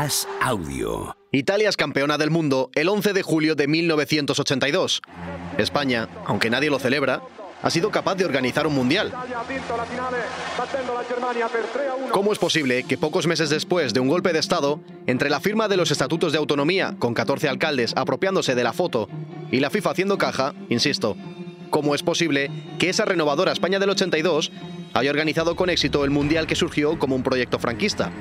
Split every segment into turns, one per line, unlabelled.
As Audio.
Italia es campeona del mundo el 11 de julio de 1982. España, aunque nadie lo celebra, ha sido capaz de organizar un mundial. ¿Cómo es posible que pocos meses después de un golpe de Estado, entre la firma de los estatutos de autonomía, con 14 alcaldes apropiándose de la foto, y la FIFA haciendo caja, insisto, cómo es posible que esa renovadora España del 82 haya organizado con éxito el mundial que surgió como un proyecto franquista?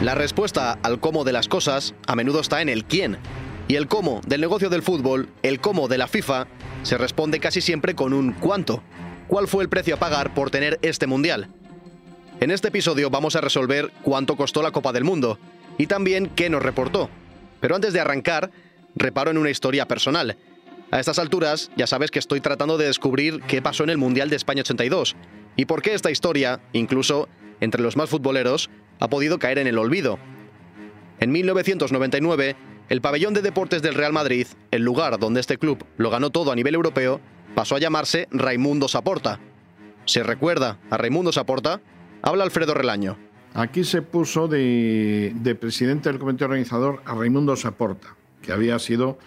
La respuesta al cómo de las cosas a menudo está en el quién. Y el cómo del negocio del fútbol, el cómo de la FIFA, se responde casi siempre con un cuánto. ¿Cuál fue el precio a pagar por tener este mundial? En este episodio vamos a resolver cuánto costó la Copa del Mundo y también qué nos reportó. Pero antes de arrancar, reparo en una historia personal. A estas alturas ya sabes que estoy tratando de descubrir qué pasó en el Mundial de España 82 y por qué esta historia, incluso entre los más futboleros, ha podido caer en el olvido. En 1999, el pabellón de deportes del Real Madrid, el lugar donde este club lo ganó todo a nivel europeo, pasó a llamarse Raimundo Saporta. ¿Se recuerda a Raimundo Saporta? Habla Alfredo Relaño.
Aquí se puso de, presidente del comité organizador a Raimundo Saporta, que había sido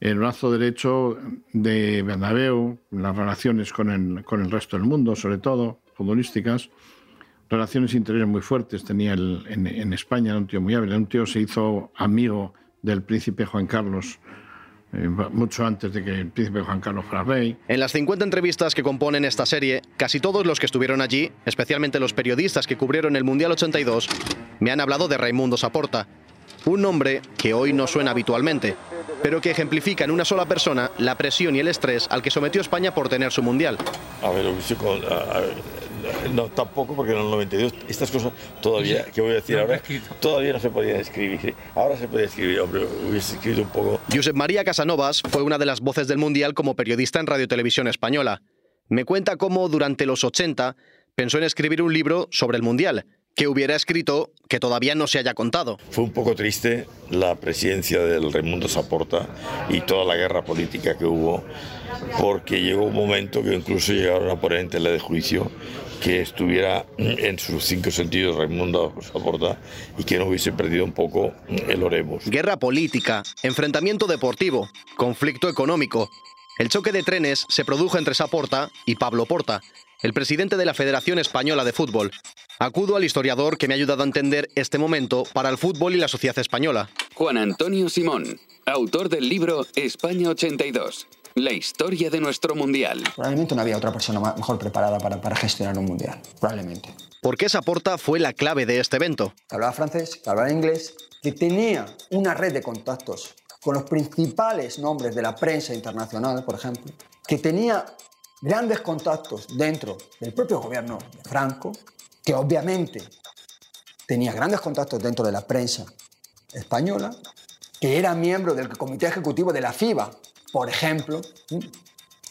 el brazo derecho de Bernabéu, las relaciones con el, con el resto del mundo, sobre todo futbolísticas, relaciones interiores muy fuertes tenía en, España, era un tío muy hábil, un tío se hizo amigo del príncipe Juan Carlos eh, mucho antes de que el príncipe Juan Carlos fuera rey.
En las 50 entrevistas que componen esta serie, casi todos los que estuvieron allí, especialmente los periodistas que cubrieron el Mundial 82, me han hablado de Raimundo Saporta, un nombre que hoy no suena habitualmente, pero que ejemplifica en una sola persona la presión y el estrés al que sometió España por tener su Mundial.
A ver, no, tampoco, porque en el 92 estas cosas todavía, que voy a decir ahora, todavía no se podían escribir. Ahora se puede escribir, hombre, hubiese escrito un poco.
Josep María Casanovas fue una de las voces del Mundial como periodista en Radio Televisión Española. Me cuenta cómo durante los 80 pensó en escribir un libro sobre el Mundial, que hubiera escrito que todavía no se haya contado.
Fue un poco triste la presidencia del Raimundo Saporta y toda la guerra política que hubo, porque llegó un momento que incluso llegaron a poner en tela de juicio que estuviera en sus cinco sentidos Raimundo Saporta y que no hubiese perdido un poco el Oremos.
Guerra política, enfrentamiento deportivo, conflicto económico. El choque de trenes se produjo entre Saporta y Pablo Porta, el presidente de la Federación Española de Fútbol. Acudo al historiador que me ha ayudado a entender este momento para el fútbol y la sociedad española.
Juan Antonio Simón, autor del libro España 82. La historia de nuestro mundial.
Probablemente no había otra persona mejor preparada para, para gestionar un mundial. Probablemente.
¿Por qué esa porta fue la clave de este evento?
Que hablaba francés, que hablaba inglés, que tenía una red de contactos con los principales nombres de la prensa internacional, por ejemplo, que tenía grandes contactos dentro del propio gobierno de Franco, que obviamente tenía grandes contactos dentro de la prensa española, que era miembro del comité ejecutivo de la FIBA, por ejemplo, que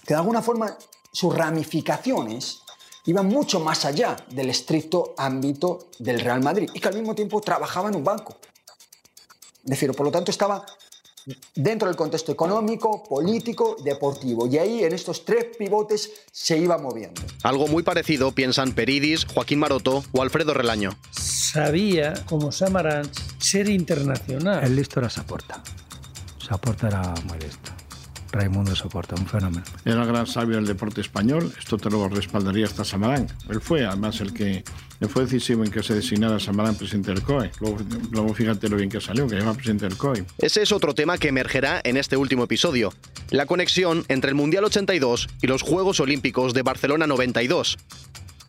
de alguna forma sus ramificaciones iban mucho más allá del estricto ámbito del Real Madrid y que al mismo tiempo trabajaba en un banco. Es decir, por lo tanto estaba dentro del contexto económico, político, deportivo. Y ahí en estos tres pivotes se iba moviendo.
Algo muy parecido piensan Peridis, Joaquín Maroto o Alfredo Relaño.
Sabía, como Samaranch, ser internacional.
El listo era Saporta. Saporta era muy listo. Raimundo Soporta, un fenómeno.
Era el gran sabio del deporte español, esto te lo respaldaría hasta Samarán. Él fue además el que fue decisivo en que se designara Samarán presidente del COE. Luego, fíjate lo bien que salió, que llama presidente del COE.
Ese es otro tema que emergerá en este último episodio, la conexión entre el Mundial 82 y los Juegos Olímpicos de Barcelona 92.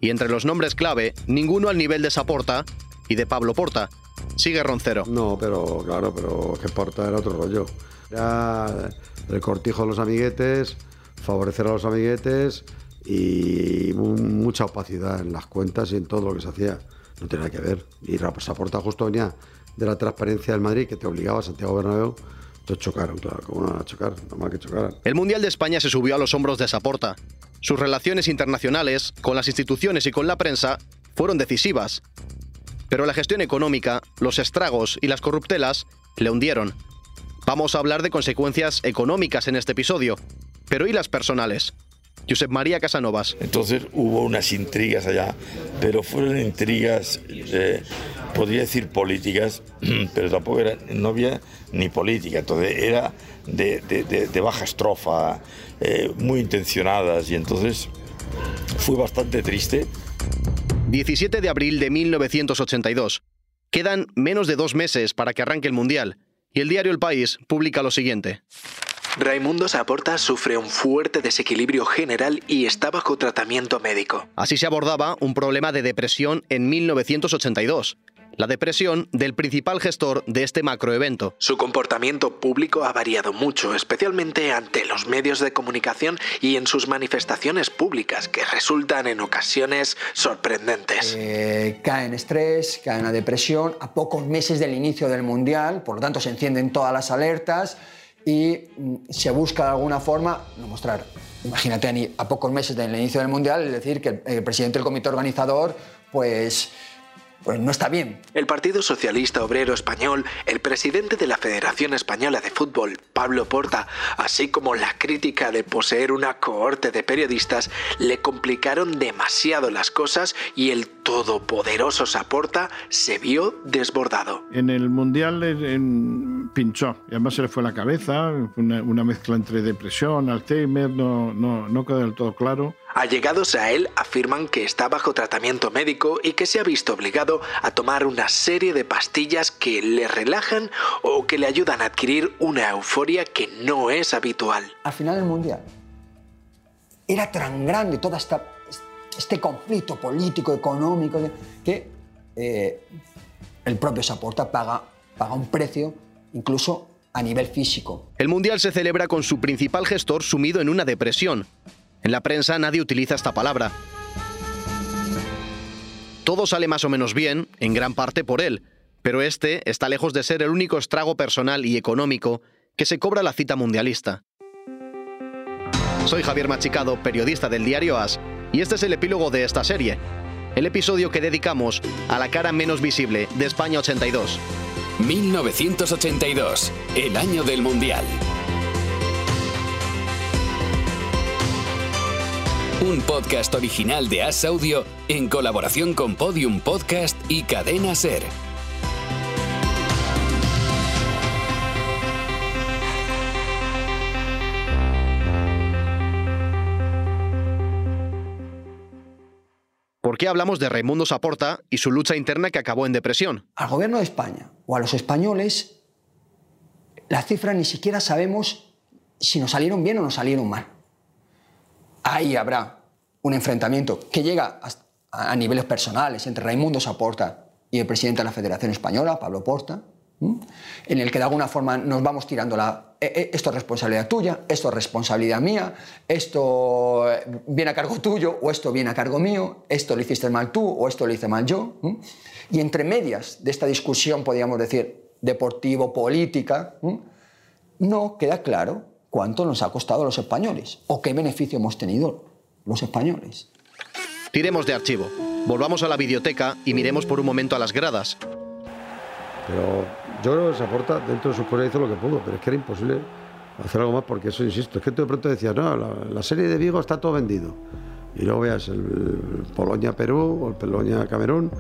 Y entre los nombres clave, ninguno al nivel de Saporta y de Pablo Porta. Sigue Roncero.
No, pero claro, pero que Porta era otro rollo. Era el cortijo de los amiguetes, favorecer a los amiguetes y mucha opacidad en las cuentas y en todo lo que se hacía. No tenía que ver. Y Saporta justo venía de la transparencia del Madrid que te obligaba a Santiago Bernabéu. Entonces chocaron, claro, ¿cómo no van a chocar? Normal que chocaran.
El Mundial de España se subió a los hombros de Saporta. Sus relaciones internacionales con las instituciones y con la prensa fueron decisivas. Pero la gestión económica, los estragos y las corruptelas le hundieron. Vamos a hablar de consecuencias económicas en este episodio, pero ¿y las personales? Josep María Casanovas.
Entonces hubo unas intrigas allá, pero fueron intrigas eh, podría decir políticas, pero tampoco era, no había ni política, entonces era de, baja estrofa, eh, muy intencionadas y entonces fue bastante triste.
17 de abril de 1982. Quedan menos de dos meses para que arranque el Mundial y el diario El País publica lo siguiente.
Raimundo Saporta sufre un fuerte desequilibrio general y está bajo tratamiento médico.
Así se abordaba un problema de depresión en 1982 la depresión del principal gestor de este macroevento.
Su comportamiento público ha variado mucho, especialmente ante los medios de comunicación y en sus manifestaciones públicas, que resultan en ocasiones sorprendentes.
Eh, cae en estrés, cae en la depresión, a pocos meses del inicio del Mundial, por lo tanto se encienden todas las alertas y mm, se busca de alguna forma no mostrar imagínate a pocos meses del inicio del Mundial, es decir, que el presidente del comité organizador, pues pues no está bien.
El Partido Socialista Obrero Español, el presidente de la Federación Española de Fútbol, Pablo Porta, así como la crítica de poseer una cohorte de periodistas, le complicaron demasiado las cosas y el todopoderoso Saporta se vio desbordado.
En el Mundial pinchó y además se le fue la cabeza, una, mezcla entre depresión, Alzheimer, no, no, no quedó del todo claro.
Allegados a él afirman que está bajo tratamiento médico y que se ha visto obligado a tomar una serie de pastillas que le relajan o que le ayudan a adquirir una euforia que no es habitual.
Al final del Mundial era tan grande todo este conflicto político, económico, que eh, el propio Saporta paga, paga un precio incluso a nivel físico.
El Mundial se celebra con su principal gestor sumido en una depresión. En la prensa nadie utiliza esta palabra. Todo sale más o menos bien, en gran parte por él, pero este está lejos de ser el único estrago personal y económico que se cobra la cita mundialista. Soy Javier Machicado, periodista del diario As, y este es el epílogo de esta serie, el episodio que dedicamos a la cara menos visible de España 82.
1982, el año del Mundial. Un podcast original de As Audio en colaboración con Podium Podcast y Cadena Ser.
¿Por qué hablamos de Raimundo Saporta y su lucha interna que acabó en depresión?
Al gobierno de España o a los españoles, las cifras ni siquiera sabemos si nos salieron bien o nos salieron mal ahí habrá un enfrentamiento que llega a, niveles personales entre Raimundo Saporta y el presidente de la Federación Española, Pablo Porta, en el que de alguna forma nos vamos tirando la... E, e, esto es responsabilidad tuya, esto es responsabilidad mía, esto viene a cargo tuyo o esto viene a cargo mío, esto lo hiciste mal tú o esto lo hice mal yo. Y entre medias de esta discusión, podríamos decir, deportivo-política, no queda claro cuánto nos ha costado a los españoles o qué beneficio hemos tenido los españoles.
Tiremos de archivo, volvamos a la biblioteca y miremos por un momento a las gradas.
Pero yo creo que se aporta dentro de su poder hizo lo que pudo, pero es que era imposible hacer algo más porque eso, insisto, es que tú de pronto decías, no, la, serie de Vigo está todo vendido. Y luego veas el Polonia-Perú o el Polonia-Camerún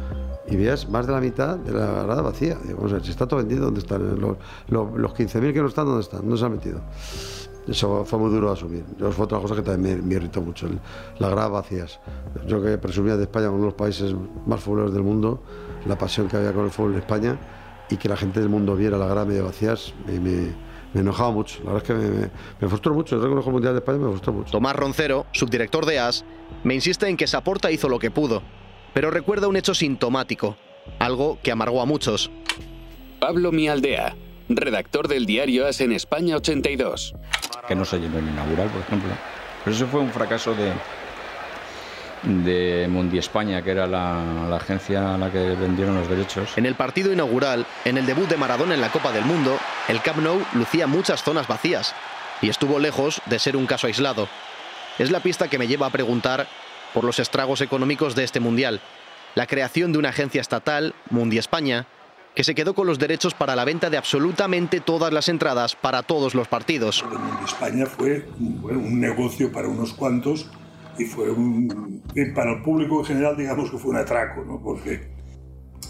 y veas más de la mitad de la grada vacía. Digo, si está todo vendido, ¿dónde están? Los, los, los 15.000 que no están, ¿dónde están? ¿Dónde se han metido? Eso fue muy duro de asumir. Yo, fue otra cosa que también me, irritó mucho, las gradas vacías. Yo que presumía de España uno de los países más futboleros del mundo, la pasión que había con el fútbol en España y que la gente del mundo viera las gradas medio vacías, me, me, enojaba mucho. La verdad es que me, me, frustró mucho. El récord mundial de España me frustró mucho.
Tomás Roncero, subdirector de AS, me insiste en que Saporta hizo lo que pudo, pero recuerda un hecho sintomático, algo que amargó a muchos.
Pablo Mialdea, redactor del diario AS en España 82
que no se llenó el inaugural, por ejemplo. Pero eso fue un fracaso de, de Mundi España, que era la, agencia a la que vendieron los derechos.
En el partido inaugural, en el debut de Maradona en la Copa del Mundo, el Camp Nou lucía muchas zonas vacías y estuvo lejos de ser un caso aislado. Es la pista que me lleva a preguntar por los estragos económicos de este Mundial. La creación de una agencia estatal, Mundi España, que se quedó con los derechos para la venta de absolutamente todas las entradas para todos los partidos.
España fue un negocio para unos cuantos y fue un, para el público en general digamos que fue un atraco, ¿no? porque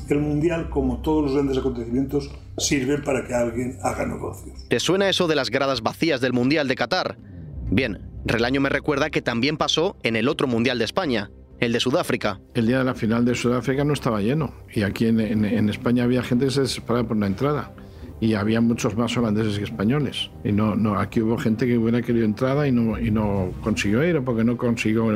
el Mundial, como todos los grandes acontecimientos, sirven para que alguien haga negocios.
¿Te suena eso de las gradas vacías del Mundial de Qatar? Bien, Relaño me recuerda que también pasó en el otro Mundial de España, el de Sudáfrica.
El día de la final de Sudáfrica no estaba lleno y aquí en, en España había gente que se desesperaba por una entrada y había muchos más holandeses que españoles. Y no, no, aquí hubo gente que hubiera querido entrada y no, y no consiguió ir porque no consiguió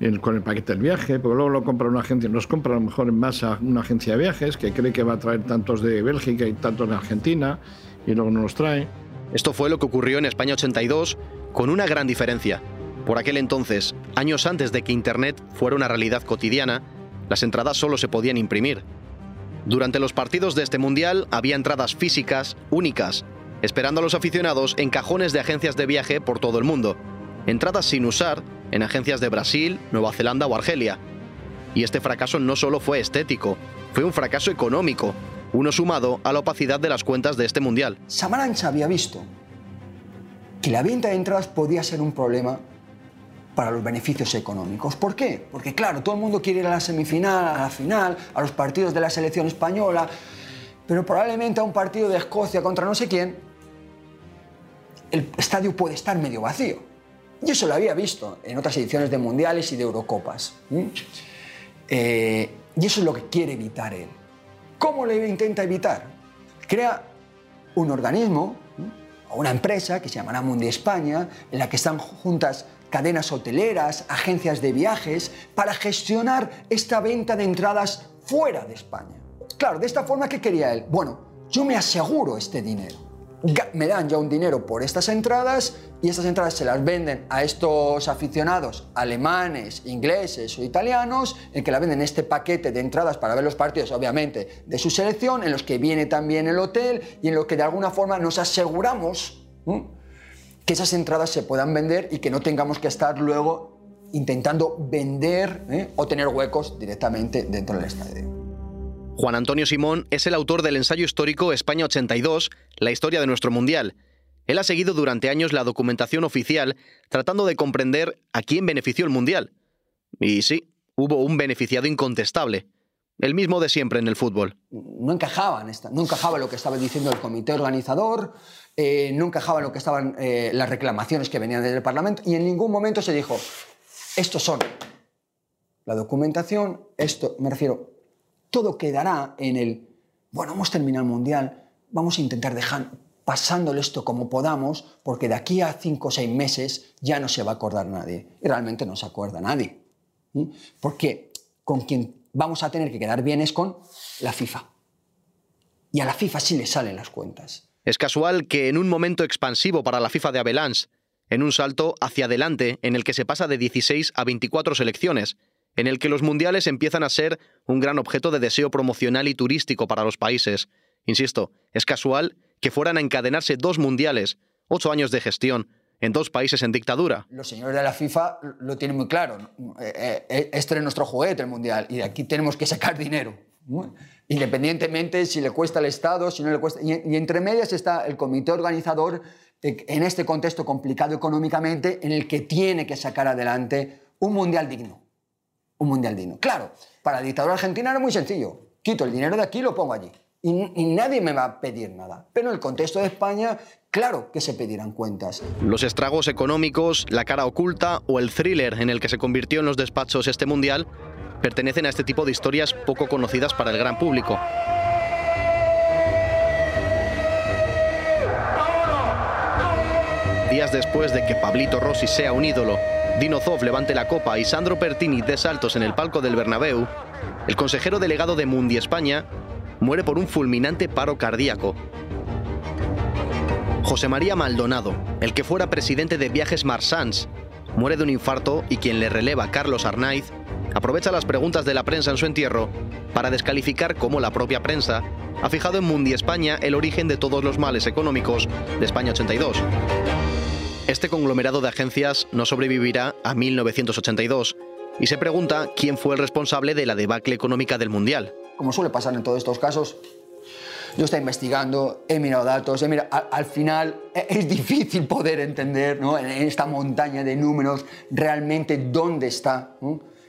el, con el paquete del viaje, porque luego lo compra una agencia, los compra a lo mejor en masa una agencia de viajes que cree que va a traer tantos de Bélgica y tantos de Argentina y luego no los trae.
Esto fue lo que ocurrió en España 82 con una gran diferencia. Por aquel entonces, años antes de que Internet fuera una realidad cotidiana, las entradas solo se podían imprimir. Durante los partidos de este Mundial había entradas físicas únicas, esperando a los aficionados en cajones de agencias de viaje por todo el mundo. Entradas sin usar en agencias de Brasil, Nueva Zelanda o Argelia. Y este fracaso no solo fue estético, fue un fracaso económico, uno sumado a la opacidad de las cuentas de este Mundial.
Samaranch había visto que la venta de entradas podía ser un problema para los beneficios económicos. ¿Por qué? Porque claro, todo el mundo quiere ir a la semifinal, a la final, a los partidos de la selección española, pero probablemente a un partido de Escocia contra no sé quién, el estadio puede estar medio vacío. Y eso lo había visto en otras ediciones de mundiales y de Eurocopas. Eh, y eso es lo que quiere evitar él. ¿Cómo lo intenta evitar? Crea un organismo o una empresa que se llamará Mundi España, en la que están juntas cadenas hoteleras, agencias de viajes, para gestionar esta venta de entradas fuera de España. Claro, de esta forma, ¿qué quería él? Bueno, yo me aseguro este dinero. Me dan ya un dinero por estas entradas y estas entradas se las venden a estos aficionados alemanes, ingleses o italianos, en que la venden este paquete de entradas para ver los partidos, obviamente, de su selección, en los que viene también el hotel y en lo que de alguna forma nos aseguramos que esas entradas se puedan vender y que no tengamos que estar luego intentando vender ¿eh? o tener huecos directamente dentro del estadio.
Juan Antonio Simón es el autor del ensayo histórico España 82, la historia de nuestro Mundial. Él ha seguido durante años la documentación oficial tratando de comprender a quién benefició el Mundial. Y sí, hubo un beneficiado incontestable, el mismo de siempre en el fútbol.
No encajaba, no encajaba lo que estaba diciendo el comité organizador, eh, no encajaba lo que estaban eh, las reclamaciones que venían del Parlamento y en ningún momento se dijo, estos son la documentación, esto, me refiero, todo quedará en el, bueno, hemos terminado el Mundial, vamos a intentar dejar pasándole esto como podamos, porque de aquí a cinco o seis meses ya no se va a acordar nadie. Y realmente no se acuerda nadie. Porque con quien vamos a tener que quedar bien es con la FIFA. Y a la FIFA sí le salen las cuentas.
Es casual que en un momento expansivo para la FIFA de Avelans, en un salto hacia adelante en el que se pasa de 16 a 24 selecciones, en el que los mundiales empiezan a ser un gran objeto de deseo promocional y turístico para los países. Insisto, es casual que fueran a encadenarse dos mundiales, ocho años de gestión, en dos países en dictadura.
Los señores de la FIFA lo tienen muy claro. Eh, eh, este es nuestro juguete, el mundial, y aquí tenemos que sacar dinero independientemente si le cuesta al Estado, si no le cuesta. Y, entre medias está el comité organizador eh, en este contexto complicado económicamente en el que tiene que sacar adelante un mundial digno. Un mundial digno. Claro, para la dictadura argentina era muy sencillo. Quito el dinero de aquí y lo pongo allí. Y, y, nadie me va a pedir nada. Pero en el contexto de España, claro que se pedirán cuentas.
Los estragos económicos, la cara oculta o el thriller en el que se convirtió en los despachos este mundial pertenecen a este tipo de historias poco conocidas para el gran público. Días después de que Pablito Rossi sea un ídolo, Dino Zoff levante la copa y Sandro Pertini dé saltos en el palco del Bernabéu, el consejero delegado de Mundi España muere por un fulminante paro cardíaco. José María Maldonado, el que fuera presidente de Viajes Marsans, muere de un infarto y quien le releva, Carlos Arnaiz, aprovecha las preguntas de la prensa en su entierro para descalificar cómo la propia prensa ha fijado en Mundi España el origen de todos los males económicos de España 82. Este conglomerado de agencias no sobrevivirá a 1982 y se pregunta quién fue el responsable de la debacle económica del Mundial.
Como suele pasar en todos estos casos, yo estoy investigando, he mirado datos, he al, final e, es difícil poder entender en esta montaña de números realmente dónde está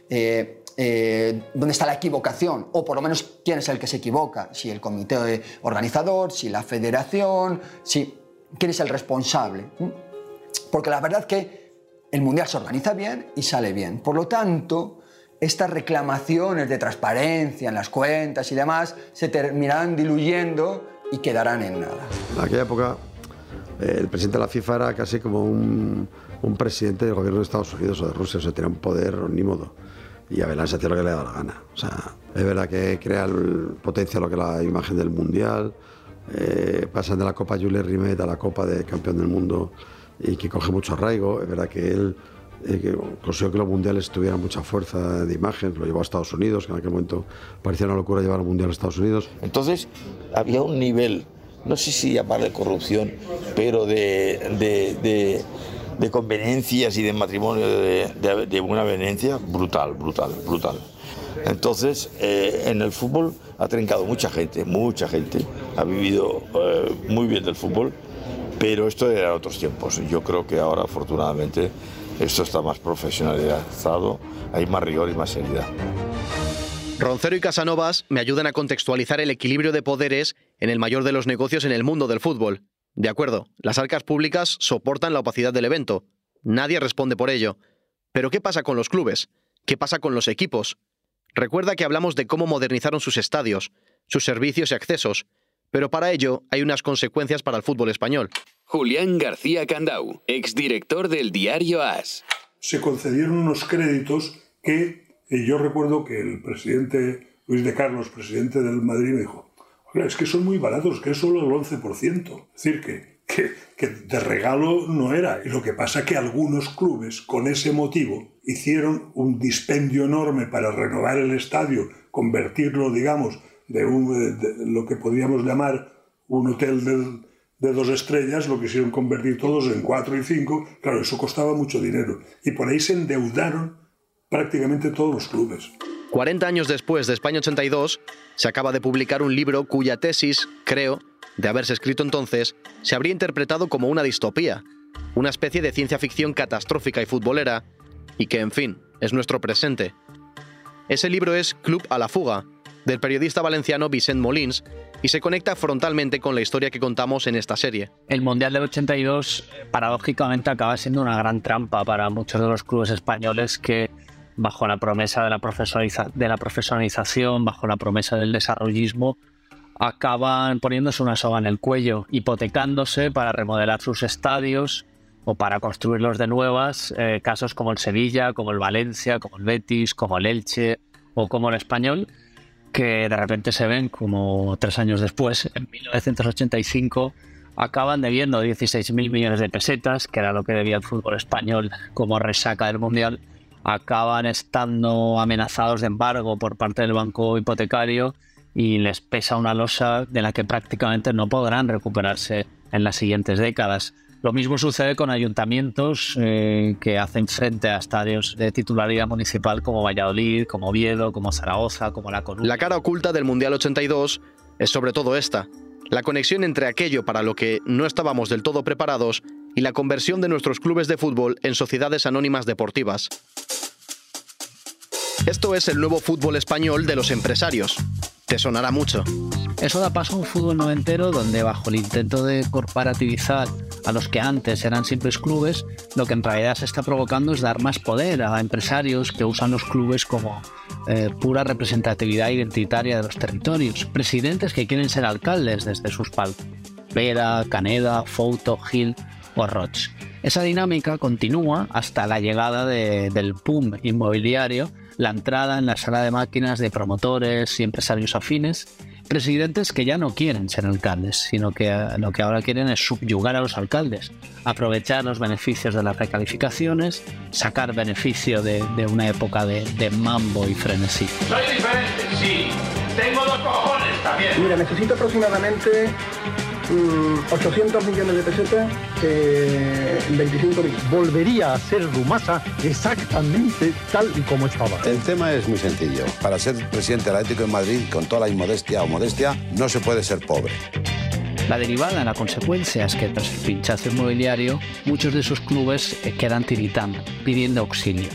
eh, eh, dónde está la equivocación, o por lo menos quién es el que se equivoca, si el comité organizador, si la federación, si quién es el responsable. Porque la verdad que el Mundial se organiza bien y sale bien. Por lo tanto, estas reclamaciones de transparencia en las cuentas y demás se terminarán diluyendo y quedarán en nada.
En aquella época, eh, el presidente de la FIFA era casi como un, un presidente del gobierno de Estados Unidos o de Rusia, o sea, tenía un poder ni modo. Y Abelán se hacía lo que le daba la gana. O sea, es verdad que crea el, potencia lo que la imagen del Mundial, eh, pasan de la Copa Jules Rimet a la Copa de Campeón del Mundo y que coge mucho arraigo. Es verdad que él eh, que consiguió que los mundiales tuvieran mucha fuerza de imagen, lo llevó a Estados Unidos, que en aquel momento parecía una locura llevar un mundial a Estados Unidos.
Entonces había un nivel, no sé si llamarle corrupción, pero de, de conveniencias y de matrimonio de, de, de buena venencia brutal, brutal, brutal. Entonces, eh, en el fútbol ha trincado mucha gente, mucha gente, ha vivido eh, muy bien del fútbol, pero esto era otros tiempos. Yo creo que ahora, afortunadamente, esto está más profesionalizado, hay más rigor y más seriedad.
Roncero y Casanovas me ayudan a contextualizar el equilibrio de poderes en el mayor de los negocios en el mundo del fútbol. De acuerdo, las arcas públicas soportan la opacidad del evento. Nadie responde por ello. Pero ¿qué pasa con los clubes? ¿Qué pasa con los equipos? Recuerda que hablamos de cómo modernizaron sus estadios, sus servicios y accesos, pero para ello hay unas consecuencias para el fútbol español.
Julián García Candau, exdirector del diario AS.
Se concedieron unos créditos que eh, yo recuerdo que el presidente Luis de Carlos, presidente del Madrid, me dijo, es que son muy baratos, que es solo el 11%. Es decir, que, que, de regalo no era. Y lo que pasa es que algunos clubes, con ese motivo, hicieron un dispendio enorme para renovar el estadio, convertirlo, digamos, de, un, lo que podríamos llamar un hotel de, dos estrellas, lo quisieron convertir todos en cuatro y cinco. Claro, eso costaba mucho dinero. Y por ahí se endeudaron prácticamente todos los clubes.
40 años después de España 82, se acaba de publicar un libro cuya tesis, creo, de haberse escrito entonces, se habría interpretado como una distopía, una especie de ciencia ficción catastrófica y futbolera, y que, en fin, es nuestro presente. Ese libro es Club a la fuga, del periodista valenciano Vicent Molins, y se conecta frontalmente con la historia que contamos en esta serie.
El Mundial del 82, paradójicamente, acaba siendo una gran trampa para muchos de los clubes españoles que, bajo la promesa de la, profesionaliza de la profesionalización, bajo la promesa del desarrollismo, acaban poniéndose una soga en el cuello, hipotecándose para remodelar sus estadios o para construirlos de nuevas, eh, casos como el Sevilla, como el Valencia, como el Betis, como el Elche o como el Español, que de repente se ven como tres años después, en 1985, acaban debiendo 16.000 millones de pesetas, que era lo que debía el fútbol español como resaca del Mundial, acaban estando amenazados de embargo por parte del banco hipotecario y les pesa una losa de la que prácticamente no podrán recuperarse en las siguientes décadas. Lo mismo sucede con ayuntamientos eh, que hacen frente a estadios de titularidad municipal como Valladolid, como Oviedo, como Zaragoza, como La Coruña.
La cara oculta del Mundial 82 es sobre todo esta, la conexión entre aquello para lo que no estábamos del todo preparados y la conversión de nuestros clubes de fútbol en sociedades anónimas deportivas. Esto es el nuevo fútbol español de los empresarios. Te sonará mucho.
Eso da paso a un fútbol noventero donde bajo el intento de corporativizar a los que antes eran simples clubes, lo que en realidad se está provocando es dar más poder a empresarios que usan los clubes como eh, pura representatividad identitaria de los territorios. Presidentes que quieren ser alcaldes desde sus palcos. Vera, Caneda, Fouto, Gil o Roch. Esa dinámica continúa hasta la llegada de, del PUM inmobiliario, la entrada en la sala de máquinas de promotores y empresarios afines, presidentes que ya no quieren ser alcaldes, sino que lo que ahora quieren es subyugar a los alcaldes, aprovechar los beneficios de las recalificaciones, sacar beneficio de, de una época de, de, mambo y frenesí.
Soy diferente, sí. Tengo dos cojones también.
Mira, necesito aproximadamente 800 millones de pesetas eh, en 25 días.
Volvería a ser Rumasa exactamente tal y como estaba.
El tema es muy sencillo. Para ser presidente del Atlético de Madrid, con toda la inmodestia o modestia, no se puede ser pobre.
La derivada, la consecuencia es que tras el pinchazo inmobiliario, muchos de esos clubes quedan tiritando, pidiendo auxilio.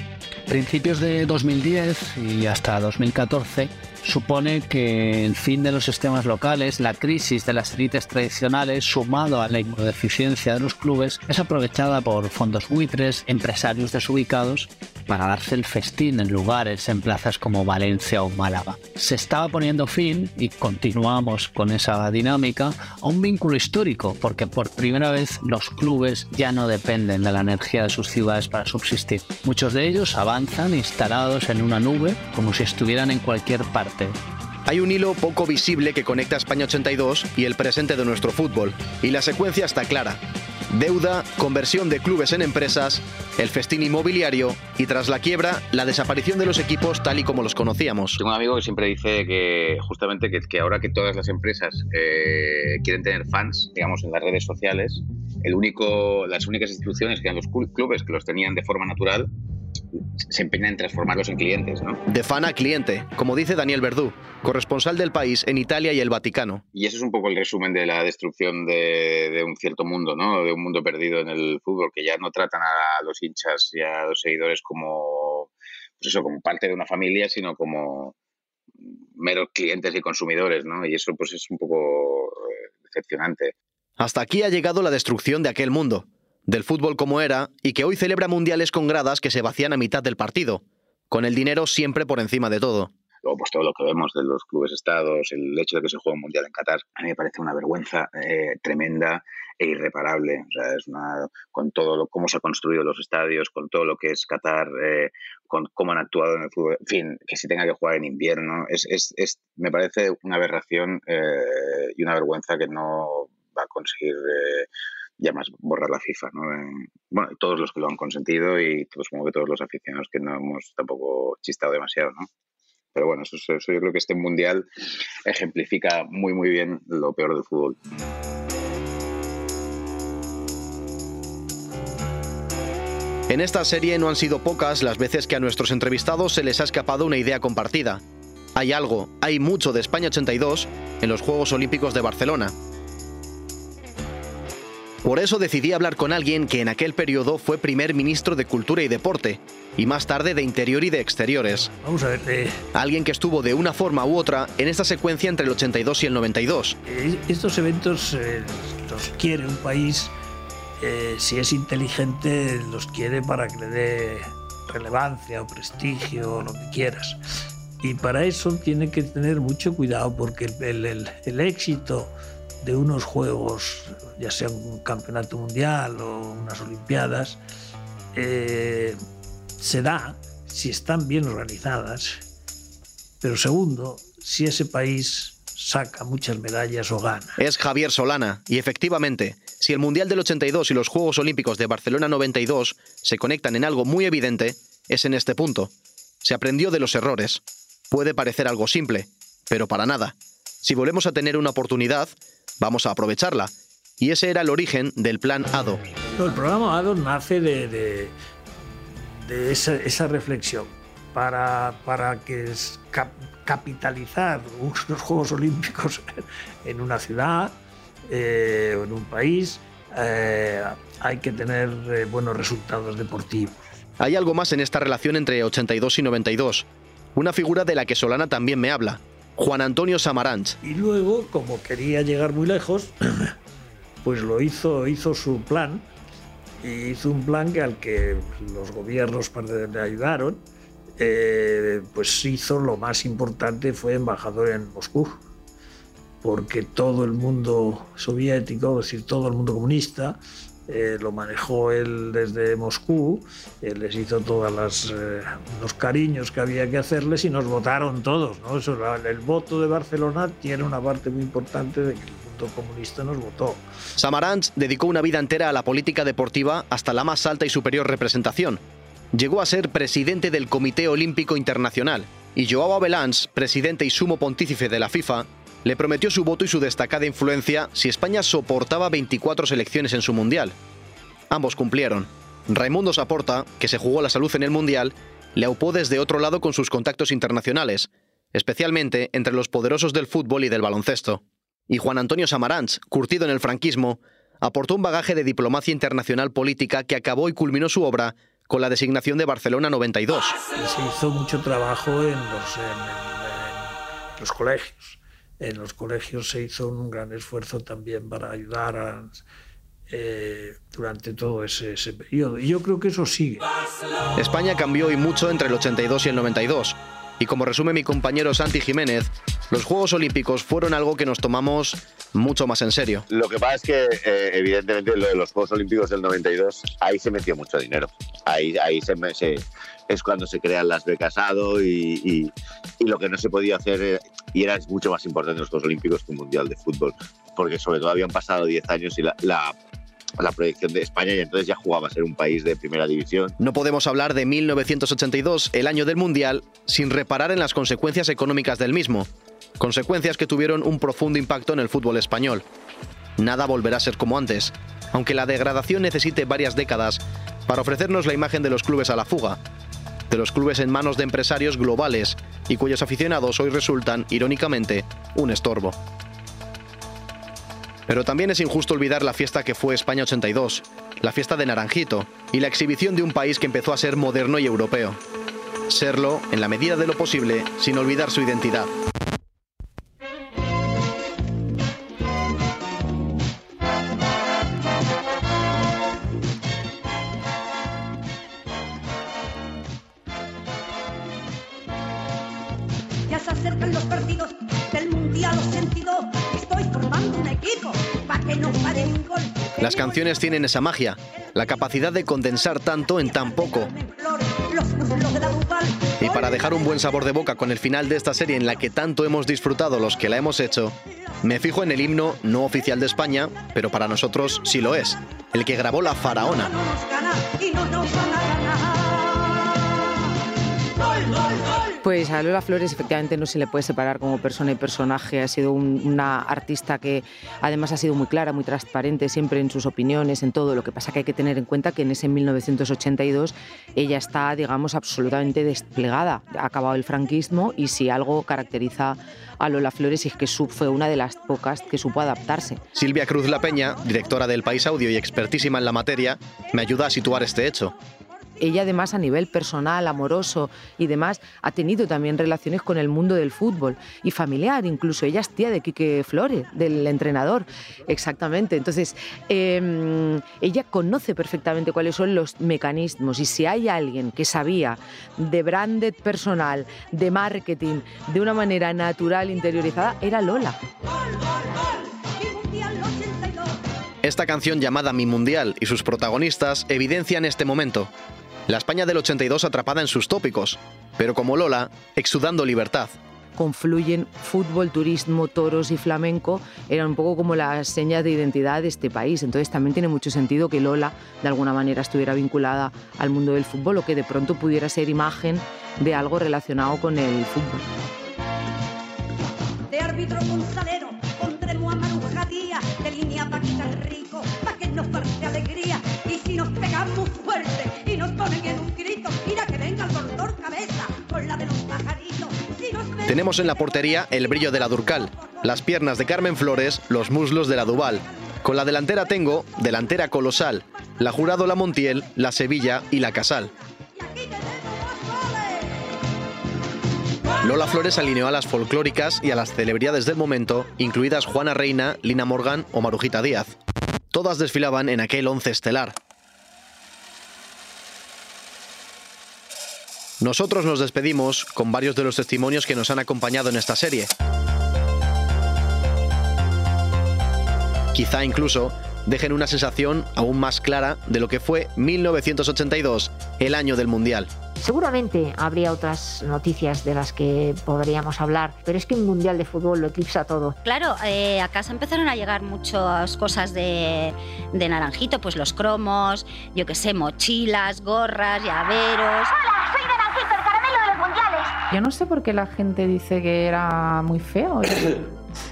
Principios de 2010 y hasta 2014 supone que el fin de los sistemas locales, la crisis de las élites tradicionales, sumado a la inmunodeficiencia de los clubes, es aprovechada por fondos buitres, empresarios desubicados, para darse el festín en lugares, en plazas como Valencia o Málaga. Se estaba poniendo fin, y continuamos con esa dinámica, a un vínculo histórico, porque por primera vez los clubes ya no dependen de la energía de sus ciudades para subsistir. Muchos de ellos avanzan instalados en una nube como si estuvieran en cualquier parte
hay un hilo poco visible que conecta España 82 y el presente de nuestro fútbol, y la secuencia está clara. Deuda, conversión de clubes en empresas, el festín inmobiliario y tras la quiebra, la desaparición de los equipos tal y como los conocíamos.
Tengo un amigo que siempre dice que justamente que, ahora que todas las empresas eh, quieren tener fans, digamos, en las redes sociales, el único, las únicas instituciones que eran los clubes que los tenían de forma natural se empeñan en transformarlos en clientes. ¿no?
De fan a cliente, como dice Daniel Verdú, corresponsal del país en Italia y el Vaticano.
Y ese es un poco el resumen de la destrucción de, un cierto mundo, ¿no? de un mundo perdido en el fútbol, que ya no tratan a los hinchas y a los seguidores como, pues eso, como parte de una familia, sino como meros clientes y consumidores, ¿no? Y eso pues es un poco eh, decepcionante.
Hasta aquí ha llegado la destrucción de aquel mundo del fútbol como era y que hoy celebra mundiales con gradas que se vacían a mitad del partido, con el dinero siempre por encima de todo.
Luego, pues todo lo que vemos de los clubes estados, el hecho de que se juegue un mundial en Qatar, a mí me parece una vergüenza eh, tremenda e irreparable. O sea, es una, con todo lo, cómo se han construido los estadios, con todo lo que es Qatar, eh, con cómo han actuado en el fútbol, en fin, que si tenga que jugar en invierno, es, es, es me parece una aberración eh, y una vergüenza que no va a conseguir ya más borrar la FIFA, ¿no? bueno, y todos los que lo han consentido y todos, como que todos los aficionados que no hemos tampoco chistado demasiado, ¿no? Pero bueno, eso, eso yo creo que este mundial ejemplifica muy, muy bien lo peor del fútbol.
En esta serie no han sido pocas las veces que a nuestros entrevistados se les ha escapado una idea compartida. Hay algo, hay mucho de España 82 en los Juegos Olímpicos de Barcelona, por eso decidí hablar con alguien que en aquel periodo fue primer ministro de Cultura y Deporte, y más tarde de Interior y de Exteriores.
Vamos a ver. Eh,
alguien que estuvo de una forma u otra en esta secuencia entre el 82 y el 92.
Eh, estos eventos eh, los quiere un país, si es inteligente, los quiere para que le dé relevancia o prestigio o lo que quieras. Y para eso tiene que tener mucho cuidado porque el, el, el éxito de unos juegos, ya sea un campeonato mundial o unas olimpiadas, eh, se da si están bien organizadas, pero segundo, si ese país saca muchas medallas o gana.
Es Javier Solana, y efectivamente, si el Mundial del 82 y los Juegos Olímpicos de Barcelona 92 se conectan en algo muy evidente, es en este punto. Se aprendió de los errores. Puede parecer algo simple, pero para nada. Si volvemos a tener una oportunidad, vamos a aprovecharla. Y ese era el origen del plan ADO.
el programa ADO nace de, de, esa, reflexión para, para que capitalizar unos Juegos Olímpicos en una ciudad eh, o en un país eh, hay que tener eh, buenos resultados deportivos.
Hay algo más en esta relación entre 82 y 92, una figura de la que Solana también me habla, Juan Antonio Samaranch.
Y luego, como quería llegar muy lejos, pues lo hizo, hizo su plan. Y hizo un plan al que los gobiernos le ayudaron, eh, pues hizo lo más importante, fue embajador en Moscú. Porque todo el mundo soviético, es decir, todo el mundo comunista, eh, lo manejó él desde Moscú, él les hizo todos eh, los cariños que había que hacerles y nos votaron todos. ¿no? Eso, el voto de Barcelona tiene una parte muy importante de que el mundo comunista nos votó.
Samaranch dedicó una vida entera a la política deportiva hasta la más alta y superior representación. Llegó a ser presidente del Comité Olímpico Internacional y Joao Abelans, presidente y sumo pontífice de la FIFA, le prometió su voto y su destacada influencia si España soportaba 24 selecciones en su Mundial. Ambos cumplieron. Raimundo Saporta, que se jugó la salud en el Mundial, le aupó desde otro lado con sus contactos internacionales, especialmente entre los poderosos del fútbol y del baloncesto. Y Juan Antonio Samaranch, curtido en el franquismo, aportó un bagaje de diplomacia internacional política que acabó y culminó su obra con la designación de Barcelona 92.
Se hizo mucho trabajo en los, en, los colegios. En los colegios se hizo un gran esfuerzo también para ayudar a, eh, durante todo ese, ese, periodo. Y yo creo que eso sigue.
España cambió y mucho entre el 82 y el 92. Y como resume mi compañero Santi Jiménez, los Juegos Olímpicos fueron algo que nos tomamos mucho más en serio.
Lo que pasa es que, eh, evidentemente, lo de los Juegos Olímpicos del 92, ahí se metió mucho dinero. Ahí, ahí se, se es cuando se crean las becas ADO y, y, y, lo que no se podía hacer, eh, y era mucho más importante los Juegos Olímpicos que un Mundial de Fútbol, porque sobre todo habían pasado 10 años y la, la la proyección de España y entonces ya jugaba a ser un país de primera división.
No podemos hablar de 1982, el año del Mundial, sin reparar en las consecuencias económicas del mismo, consecuencias que tuvieron un profundo impacto en el fútbol español. Nada volverá a ser como antes, aunque la degradación necesite varias décadas para ofrecernos la imagen de los clubes a la fuga, de los clubes en manos de empresarios globales y cuyos aficionados hoy resultan, irónicamente, un estorbo. Pero también es injusto olvidar la fiesta que fue España 82, la fiesta de Naranjito y la exhibición de un país que empezó a ser moderno y europeo. Serlo, en la medida de lo posible, sin olvidar su identidad. Tienen esa magia, la capacidad de condensar tanto en tan poco. Y para dejar un buen sabor de boca con el final de esta serie en la que tanto hemos disfrutado los que la hemos hecho, me fijo en el himno no oficial de España, pero para nosotros sí lo es, el que grabó la faraona.
Pues a Lola Flores efectivamente no se le puede separar como persona y personaje. Ha sido un, una artista que además ha sido muy clara, muy transparente siempre en sus opiniones, en todo. Lo que pasa que hay que tener en cuenta que en ese 1982 ella está, digamos, absolutamente desplegada. Ha acabado el franquismo y si algo caracteriza a Lola Flores es que fue una de las pocas que supo adaptarse.
Silvia Cruz La Peña, directora del País Audio y expertísima en la materia, me ayuda a situar este hecho.
Ella además a nivel personal, amoroso y demás ha tenido también relaciones con el mundo del fútbol y familiar, incluso ella es tía de Quique Flores, del entrenador, exactamente. Entonces, eh, ella conoce perfectamente cuáles son los mecanismos y si hay alguien que sabía de branded personal, de marketing, de una manera natural, interiorizada, era Lola.
Esta canción llamada Mi Mundial y sus protagonistas evidencian este momento. La España del 82 atrapada en sus tópicos, pero como Lola, exudando libertad.
Confluyen fútbol, turismo, toros y flamenco, eran un poco como las señas de identidad de este país. Entonces también tiene mucho sentido que Lola de alguna manera estuviera vinculada al mundo del fútbol o que de pronto pudiera ser imagen de algo relacionado con el fútbol.
De árbitro Gonzalero, pondremos a Maruja Díaz, de línea Paquita Rico, pa' que nos parte alegría. Y si nos pegamos fuerte
Tenemos en la portería el brillo de la Durcal, las piernas de Carmen Flores, los muslos de la Duval. Con la delantera tengo, delantera colosal, la Jurado la Montiel, la Sevilla y la Casal. Lola Flores alineó a las folclóricas y a las celebridades del momento, incluidas Juana Reina, Lina Morgan o Marujita Díaz. Todas desfilaban en aquel once estelar. Nosotros nos despedimos con varios de los testimonios que nos han acompañado en esta serie. Quizá incluso dejen una sensación aún más clara de lo que fue 1982, el año del Mundial.
Seguramente habría otras noticias de las que podríamos hablar, pero es que un mundial de fútbol lo eclipsa todo.
Claro, eh, a casa empezaron a llegar muchas cosas de, de naranjito, pues los cromos, yo qué sé, mochilas, gorras, llaveros.
¡Hola! Soy
Yo no sé por qué la gente dice que era muy feo.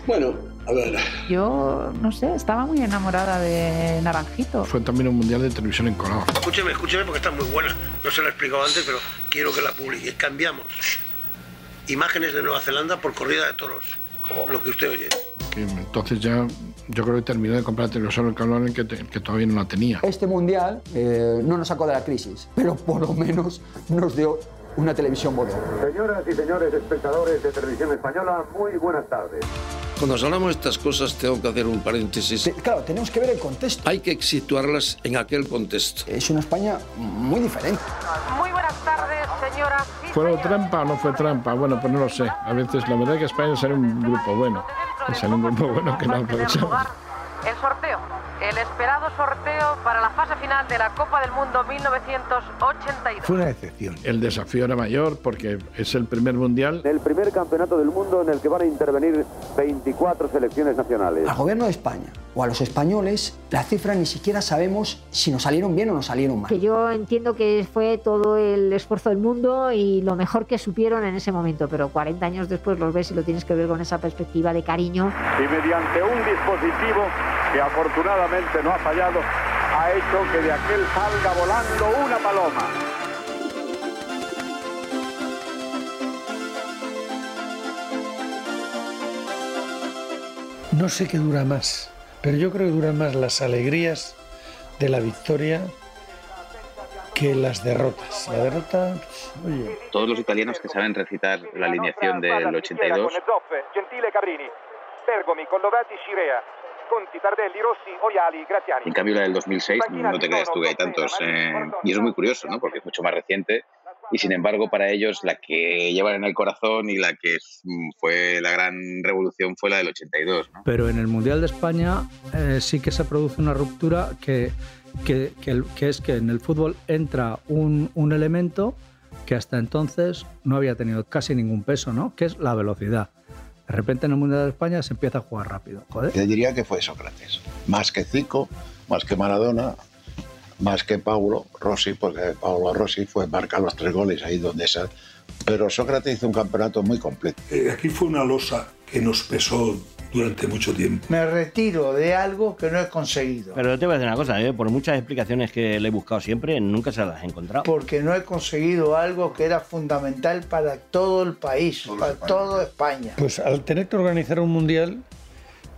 Bueno, a ver.
Yo no sé, estaba muy enamorada de Naranjito.
Fue también un mundial de televisión en color.
Escúcheme, escúcheme porque está muy buena. No se la he explicado antes, pero quiero que la publique. Cambiamos imágenes de Nueva Zelanda por corrida de toros. lo que usted oye.
Entonces ya yo creo que terminó de comprar el televisor el que, que todavía no la tenía.
Este mundial eh, no nos sacó de la crisis, pero por lo menos nos dio una televisión moderna.
Señoras y señores espectadores de televisión española, muy buenas tardes.
Cuando hablamos de estas cosas tengo que hacer un paréntesis.
claro, tenemos que ver el contexto.
Hay que situarlas en aquel contexto.
Es una España muy diferente.
Muy buenas tardes, señora.
¿Fue trampa o no fue trampa? Bueno, pues no lo sé. A veces la verdad es que España sale un grupo bueno. Sale un grupo bueno que no aprovechamos.
El sorteo el esperado sorteo para la fase final de la Copa del Mundo 1982.
Fue una excepción. El desafío era mayor porque es el primer mundial.
El primer campeonato del mundo en el que van a intervenir 24 selecciones nacionales.
Al gobierno de España o a los españoles, la cifra ni siquiera sabemos si nos salieron bien o nos salieron mal.
Que yo entiendo que fue todo el esfuerzo del mundo y lo mejor que supieron en ese momento, pero 40 años después los ves y lo tienes que ver con esa perspectiva de cariño.
Y mediante un dispositivo que afortunadamente no ha fallado, ha hecho que de aquel salga volando una paloma.
No sé qué dura más, pero yo creo que duran más las alegrías de la victoria que las derrotas. La derrota, oye.
Todos los italianos que saben recitar la alineación del 82.
Gentile Cabrini, Bergomi, Collovati, Scirea, Conti, Tardelli, Rossi, Oyali, Graziani.
En cambio, la del 2006, no te creas tú que hay tantos. Eh, y es muy curioso, ¿no? Porque es mucho más reciente. Y sin embargo, para ellos, la que llevan en el corazón y la que fue la gran revolución fue la del 82. ¿no?
Pero en el Mundial de España eh, sí que se produce una ruptura que, que, que, es que en el fútbol entra un, un elemento que hasta entonces no había tenido casi ningún peso, ¿no? que es la velocidad. De repente en el Mundial de España se empieza a jugar rápido. Joder.
Yo diría que fue Sócrates. Más que Zico, más que Maradona, más que Paulo Rossi, porque Paulo Rossi fue marcar los tres goles ahí donde esa. Pero Sócrates hizo un campeonato muy completo.
Eh, aquí fue una losa que nos pesó durante mucho tiempo.
Me retiro de algo que no he conseguido.
Pero te voy a decir una cosa, ¿eh? por muchas explicaciones que le he buscado siempre, nunca se las he encontrado.
Porque no he conseguido algo que era fundamental para todo el país, para toda España.
Pues al tener que organizar un mundial,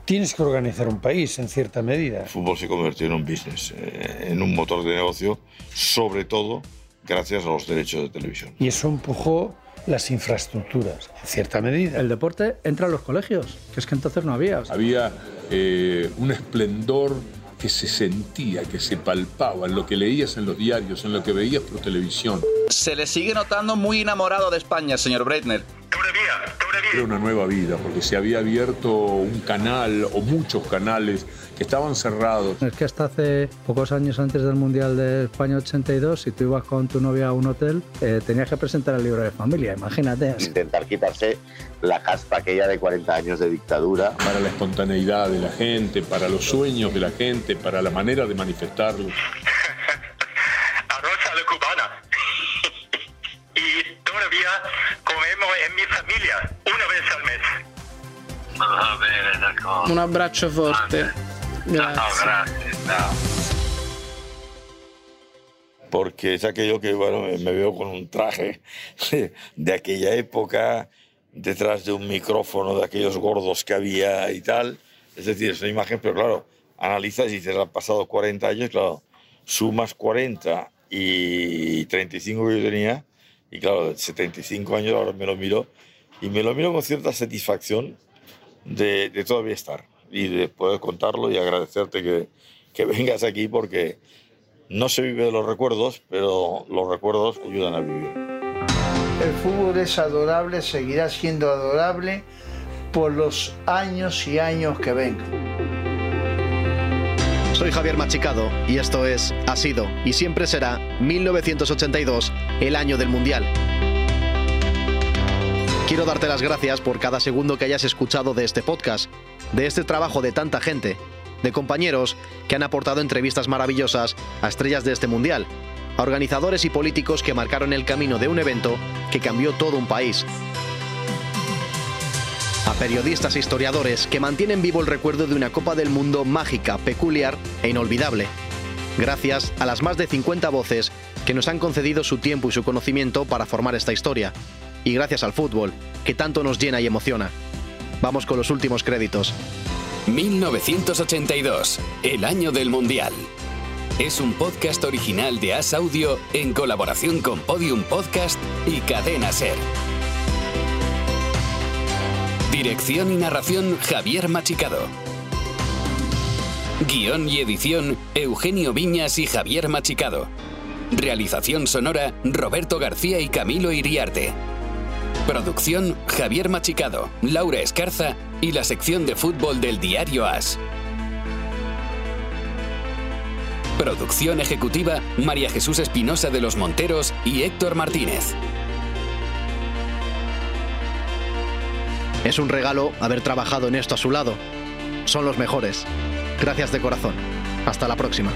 tienes que organizar un país en cierta medida.
El fútbol se convirtió en un business, eh, en un motor de negocio, sobre todo gracias a los derechos de televisión.
Y eso empujó las infraestructuras, en cierta medida.
El deporte entra a los colegios, que es que entonces no había.
Había eh, un esplendor que se sentía, que se palpaba en lo que leías en los diarios, en lo que veías por televisión.
Se le sigue notando muy enamorado de España, señor Breitner.
Era una nueva vida, porque se había abierto un canal o muchos canales que estaban cerrados.
Es que hasta hace pocos años antes del Mundial de España 82, si tú ibas con tu novia a un hotel, eh, tenías que presentar el libro de familia, imagínate.
Intentar quitarse la caspa aquella de 40 años de dictadura.
Para la espontaneidad de la gente, para los sueños de la gente, para la manera de manifestarlo.
Una vez al mes.
Va bene, d'accordo.
Un abbraccio forte. Grazie.
No, grazie, ciao.
Porque es aquello que, bueno, me veo con un traje de aquella época, detrás de un micrófono de aquellos gordos que había y tal. Es decir, es una imagen, pero claro, analizas y dices, han pasado 40 años, claro, sumas 40 y 35 que yo tenía, y claro, 75 años ahora me lo miro, y me lo miro con cierta satisfacción de, de todavía estar y de poder contarlo y agradecerte que, que vengas aquí porque no se vive de los recuerdos, pero los recuerdos ayudan a vivir.
El fútbol es adorable, seguirá siendo adorable por los años y años que vengan.
Soy Javier Machicado y esto es, ha sido y siempre será 1982, el año del Mundial. Quiero darte las gracias por cada segundo que hayas escuchado de este podcast, de este trabajo de tanta gente, de compañeros que han aportado entrevistas maravillosas a estrellas de este Mundial, a organizadores y políticos que marcaron el camino de un evento que cambió todo un país, a periodistas e historiadores que mantienen vivo el recuerdo de una Copa del Mundo mágica, peculiar e inolvidable. Gracias a las más de 50 voces que nos han concedido su tiempo y su conocimiento para formar esta historia. Y gracias al fútbol, que tanto nos llena y emociona. Vamos con los últimos créditos.
1982, el año del Mundial. Es un podcast original de As Audio en colaboración con Podium Podcast y Cadena Ser. Dirección y narración Javier Machicado. Guión y edición Eugenio Viñas y Javier Machicado. Realización sonora Roberto García y Camilo Iriarte. Producción Javier Machicado, Laura Escarza y la sección de fútbol del diario As. Producción ejecutiva María Jesús Espinosa de los Monteros y Héctor Martínez.
Es un regalo haber trabajado en esto a su lado. Son los mejores. Gracias de corazón. Hasta la próxima.